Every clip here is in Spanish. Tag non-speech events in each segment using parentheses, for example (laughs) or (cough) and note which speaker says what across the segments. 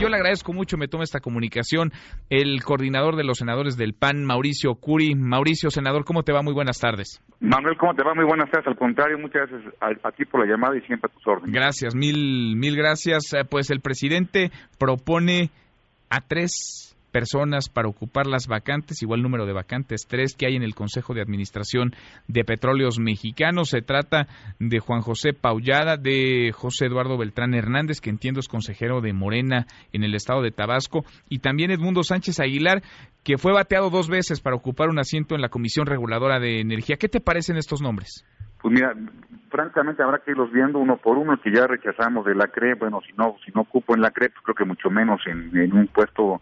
Speaker 1: Yo le agradezco mucho, me toma esta comunicación el coordinador de los senadores del PAN, Mauricio Curi. Mauricio, senador, ¿cómo te va? Muy buenas tardes.
Speaker 2: Manuel, ¿cómo te va? Muy buenas tardes. Al contrario, muchas gracias a, ti por la llamada y siempre a tus órdenes.
Speaker 1: Gracias, mil, mil gracias. Eh, pues el presidente propone a tres personas para ocupar las vacantes, igual número de vacantes, tres que hay en el Consejo de Administración de Petróleos Mexicanos. Se trata de Juan José Paullada, de José Eduardo Beltrán Hernández, que entiendo es consejero de Morena en el estado de Tabasco, y también Edmundo Sánchez Aguilar, que fue bateado dos veces para ocupar un asiento en la Comisión Reguladora de Energía. ¿Qué te parecen estos nombres?
Speaker 2: Pues mira, francamente habrá que irlos viendo uno por uno, que ya rechazamos de la CRE, bueno, si no, si no ocupo en la CRE, pues creo que mucho menos en, en un puesto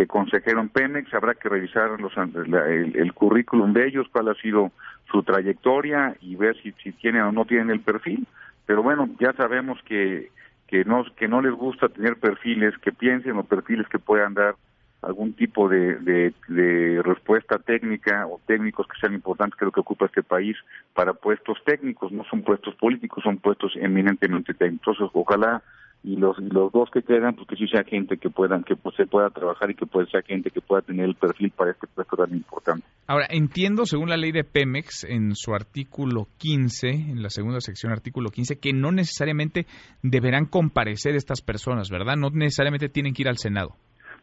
Speaker 2: de consejero en Pemex, habrá que revisar los, el, currículum de ellos, cuál ha sido su trayectoria y ver si, si tienen o no tienen el perfil. Pero bueno, ya sabemos que, que, no, que no les gusta tener perfiles, que piensen o perfiles que puedan dar algún tipo de, de, respuesta técnica o técnicos que sean importantes lo que ocupa este país para puestos técnicos, no son puestos políticos, son puestos eminentemente técnicos. Entonces, ojalá y los los dos que quedan pues que sí sea gente que puedan que pues, se pueda trabajar y que pueda ser gente que pueda tener el perfil para este puesto tan importante.
Speaker 1: Ahora, entiendo según la ley de Pemex en su artículo 15, en la segunda sección artículo 15 que no necesariamente deberán comparecer estas personas, ¿verdad? No necesariamente tienen que ir al Senado.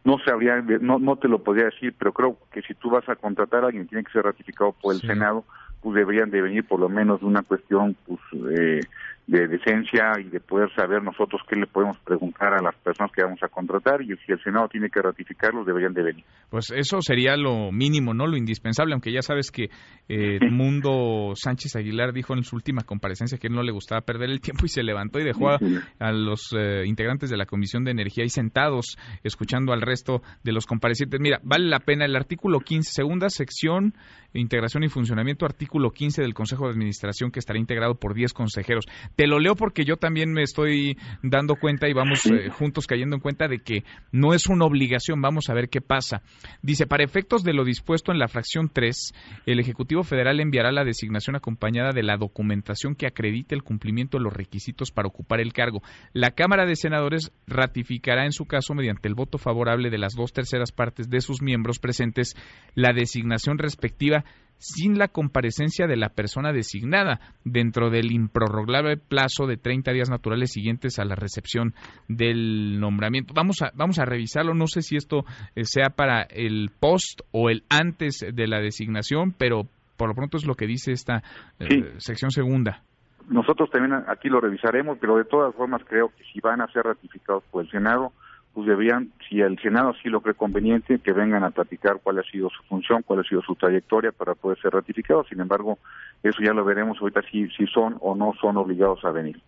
Speaker 2: No sabría no no te lo podría decir, pero creo que si tú vas a contratar a alguien tiene que ser ratificado por el Senado, pues deberían de venir por lo menos de una cuestión pues eh, de decencia y de poder saber nosotros qué le podemos preguntar a las personas que vamos a contratar y si el Senado tiene que ratificarlos deberían de venir.
Speaker 1: Pues eso sería lo mínimo, no lo indispensable, aunque ya sabes que eh, Mundo Sánchez Aguilar dijo en su última comparecencia que no le gustaba perder el tiempo y se levantó y dejó a, los eh, integrantes de la Comisión de Energía ahí sentados escuchando al resto de los comparecientes. Mira, vale la pena el artículo 15, segunda sección, integración y funcionamiento, artículo 15 del Consejo de Administración que estará integrado por 10 consejeros te lo leo porque yo también me estoy dando cuenta y vamos eh, juntos cayendo en cuenta de que no es una obligación. Vamos a ver qué pasa. Dice, para efectos de lo dispuesto en la fracción 3, el Ejecutivo Federal enviará la designación acompañada de la documentación que acredite el cumplimiento de los requisitos para ocupar el cargo. La Cámara de Senadores ratificará en su caso, mediante el voto favorable de las dos terceras partes de sus miembros presentes, la designación respectiva sin la comparecencia de la persona designada dentro del improrrogable plazo de 30 días naturales siguientes a la recepción del nombramiento. Vamos a, vamos a revisarlo, no sé si esto eh, sea para el post o el antes de la designación, pero por lo pronto es lo que dice esta eh, sección segunda.
Speaker 2: Nosotros también aquí lo revisaremos, pero de todas formas creo que si van a ser ratificados por el Senado, pues deberían, si el Senado sí lo cree conveniente, que vengan a platicar cuál ha sido su función, cuál ha sido su trayectoria para poder ser ratificados. Sin embargo, eso ya lo veremos ahorita si, si son o no son obligados a venir.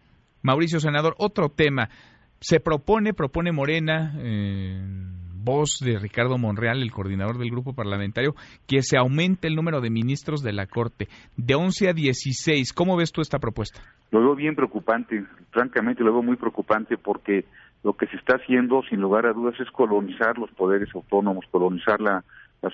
Speaker 1: Mauricio, senador, otro tema. Se propone, propone Morena, eh, voz de Ricardo Monreal, el coordinador del grupo parlamentario, que se aumente el número de ministros de la Corte de 11 a 16. ¿Cómo ves tú esta propuesta?
Speaker 2: Lo veo bien preocupante, francamente lo veo muy preocupante porque lo que se está haciendo, sin lugar a dudas, es colonizar los poderes autónomos, colonizar la,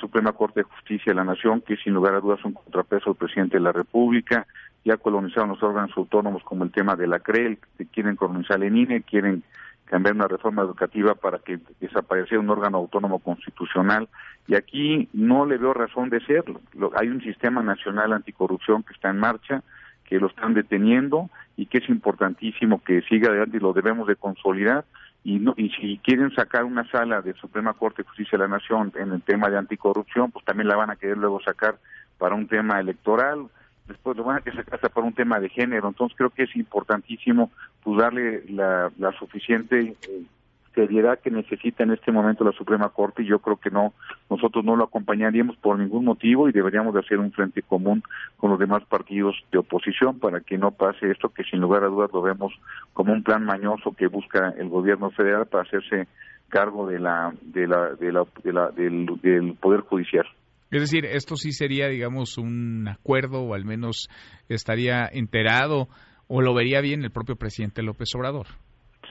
Speaker 2: Suprema Corte de Justicia de la Nación, que sin lugar a dudas es un contrapeso del presidente de la República, ya colonizaron los órganos autónomos como el tema de la CREL, que quieren colonizar el INE, quieren cambiar una reforma educativa para que desapareciera un órgano autónomo constitucional, y aquí no le veo razón de serlo. Hay un sistema nacional anticorrupción que está en marcha, que lo están deteniendo y que es importantísimo que siga adelante y lo debemos de consolidar. Y no y si quieren sacar una sala de Suprema Corte de Justicia de la Nación en el tema de anticorrupción pues también la van a querer luego sacar para un tema electoral después lo van a querer sacar para un tema de género entonces creo que es importantísimo pues darle la, la suficiente eh, seriedad que necesita en este momento la Suprema Corte y yo creo que no nosotros no lo acompañaríamos por ningún motivo y deberíamos de hacer un frente común con los demás partidos de oposición para que no pase esto que sin lugar a dudas lo vemos como un plan mañoso que busca el gobierno federal para hacerse cargo de la de la, de la, del, del poder judicial.
Speaker 1: Es decir, esto sí sería, digamos, un acuerdo o al menos estaría enterado o lo vería bien el propio presidente López Obrador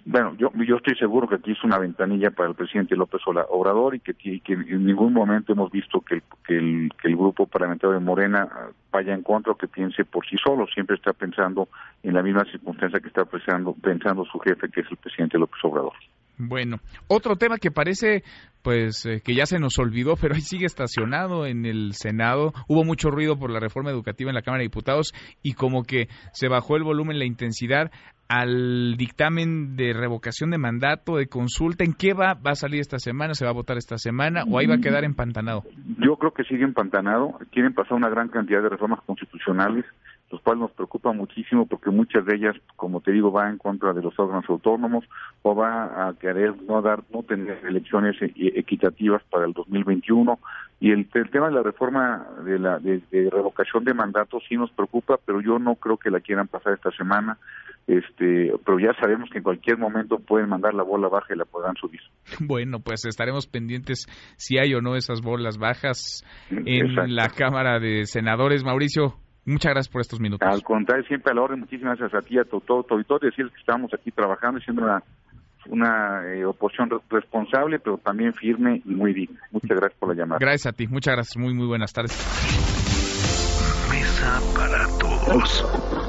Speaker 2: bueno, yo, yo estoy seguro que aquí es una ventanilla para el presidente López Obrador y que, en ningún momento hemos visto que el, que el, que el grupo parlamentario de Morena ah, vaya en contra o que piense por sí solo, siempre está pensando en la misma circunstancia que está pensando, pensando su jefe, que es el presidente López Obrador.
Speaker 1: Bueno, otro tema que parece pues eh, que ya se nos olvidó, (laughs) pero ahí sigue estacionado en el Senado. Hubo mucho ruido por la reforma educativa en la Cámara de Diputados y como que se bajó el volumen, la intensidad al dictamen de revocación de mandato, de consulta. ¿En qué va? ¿Va a salir esta semana? ¿Se va a votar esta semana? ¿O ahí va a quedar empantanado?
Speaker 2: Yo creo que sigue empantanado. Quieren pasar una gran cantidad de reformas constitucionales los cuales nos preocupa muchísimo porque muchas de ellas, como te digo, va en contra de los órganos autónomos o va a querer no dar, no tener elecciones e, e, equitativas para el 2021 y el, tema de la reforma de la de, revocación de mandatos sí nos preocupa, pero yo no creo que la quieran pasar esta semana. Este, pero ya sabemos que en cualquier momento pueden mandar la bola baja y la podrán subir. (laughs)
Speaker 1: Bueno, pues estaremos pendientes si hay o no esas bolas bajas en la Cámara de Senadores. Mauricio, Muchas gracias por estos minutos.
Speaker 2: Al contrario, siempre a la orden. Muchísimas gracias a ti, a todo tu auditorio. Decirles que estamos aquí trabajando, siendo una, una eh, oposición responsable, pero también firme y muy digna. Muchas gracias por la llamada.
Speaker 1: Gracias a ti. Muchas gracias. Muy, muy buenas tardes.
Speaker 3: Mesa para todos.